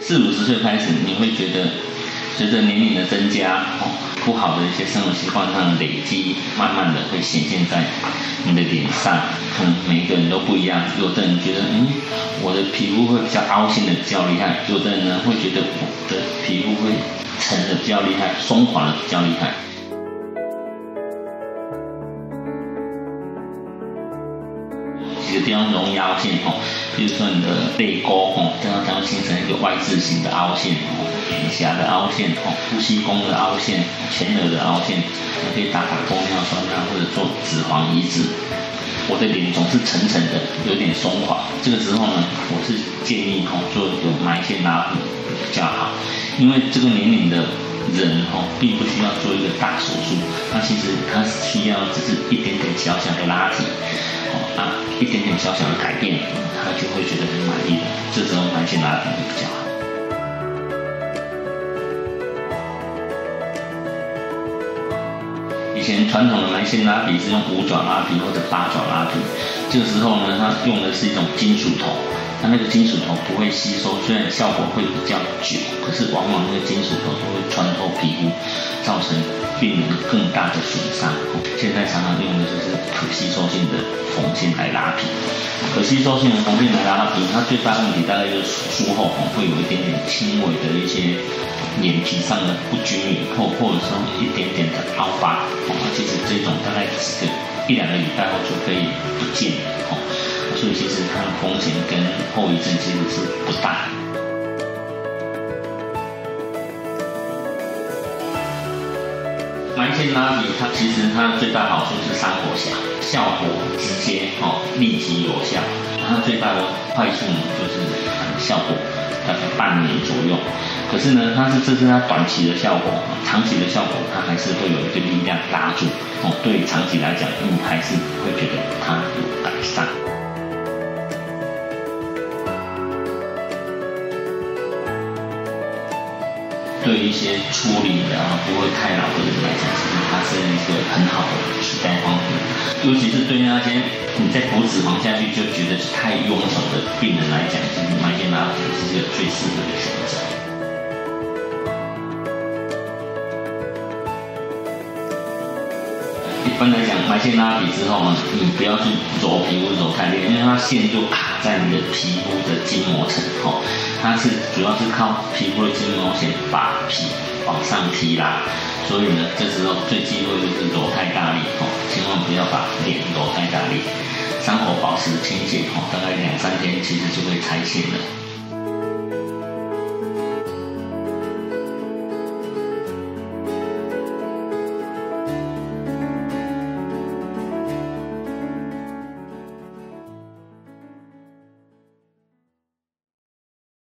四五十岁开始，你会觉得随着年龄的增加，不好的一些生活习惯上的累积，慢慢的会显现在你的脸上。可能每一个人都不一样，有的人觉得，嗯，我的皮肤会比较凹陷的比较厉害；有的人呢会觉得我的皮肤会沉的比较厉害，松垮的比较厉害。有地方容易凹陷哦，比如说你的背沟哦，这样才会形成一个 Y 字形的凹陷哦，眼颊的凹陷哦，呼吸宫的凹陷，前额的凹陷，你可以打打玻尿酸啊，或者做脂肪移植。我的脸总是沉沉的，有点松垮，这个时候呢，我是建议哦做有埋线拉皮比较好，因为这个年龄的人哦，并不需要做一个大手术，那其实他需要只是一点点小小的拉提。啊，一点点小小的改变，他就会觉得很满意的。这时候埋线拉皮会比较好。以前传统的埋线拉皮是用五爪拉皮或者八爪拉皮，这个时候呢，它用的是一种金属头，它那个金属头不会吸收，虽然效果会比较久，可是往往那个金属头都会穿透皮肤，造成病人更大的损伤。现在常常用的就是可吸收性的缝线来拉皮，可吸收性的缝线来拉最大问题大概就是术后会有一点点轻微的一些脸皮上的不均匀，或或者说一点点的凹疤，其实这种大概几个一两个礼拜后就可以不见哦，所以其实它的风险跟后遗症其实是不大。埋线拉皮，它其实它最大好处是伤口小，效果直接哦，立即有效。它最大的坏处呢，就是效果大概半年左右。可是呢，它是这是它短期的效果，长期的效果它还是会有一个力量拉住哦。对长期来讲，你还是会觉得它有改善。对一些初龄的，不会太老的人来讲，其实它是一个很好的替代方法。尤其是对那些你在补脂肪下去就觉得太臃肿的病人来讲，其实埋线拉皮是一个最适合的选择。一般来讲，埋线拉皮之后呢，你不要去揉皮肤揉太烈，因为它线就卡在你的皮肤的筋膜层，哦，它是主要是靠皮肤的筋膜先把皮往上提拉，所以呢，这时候最忌讳就是揉太大力，哦，千万不要把脸揉太大力，伤口保持清洁，哦，大概两三天其实就会拆线了。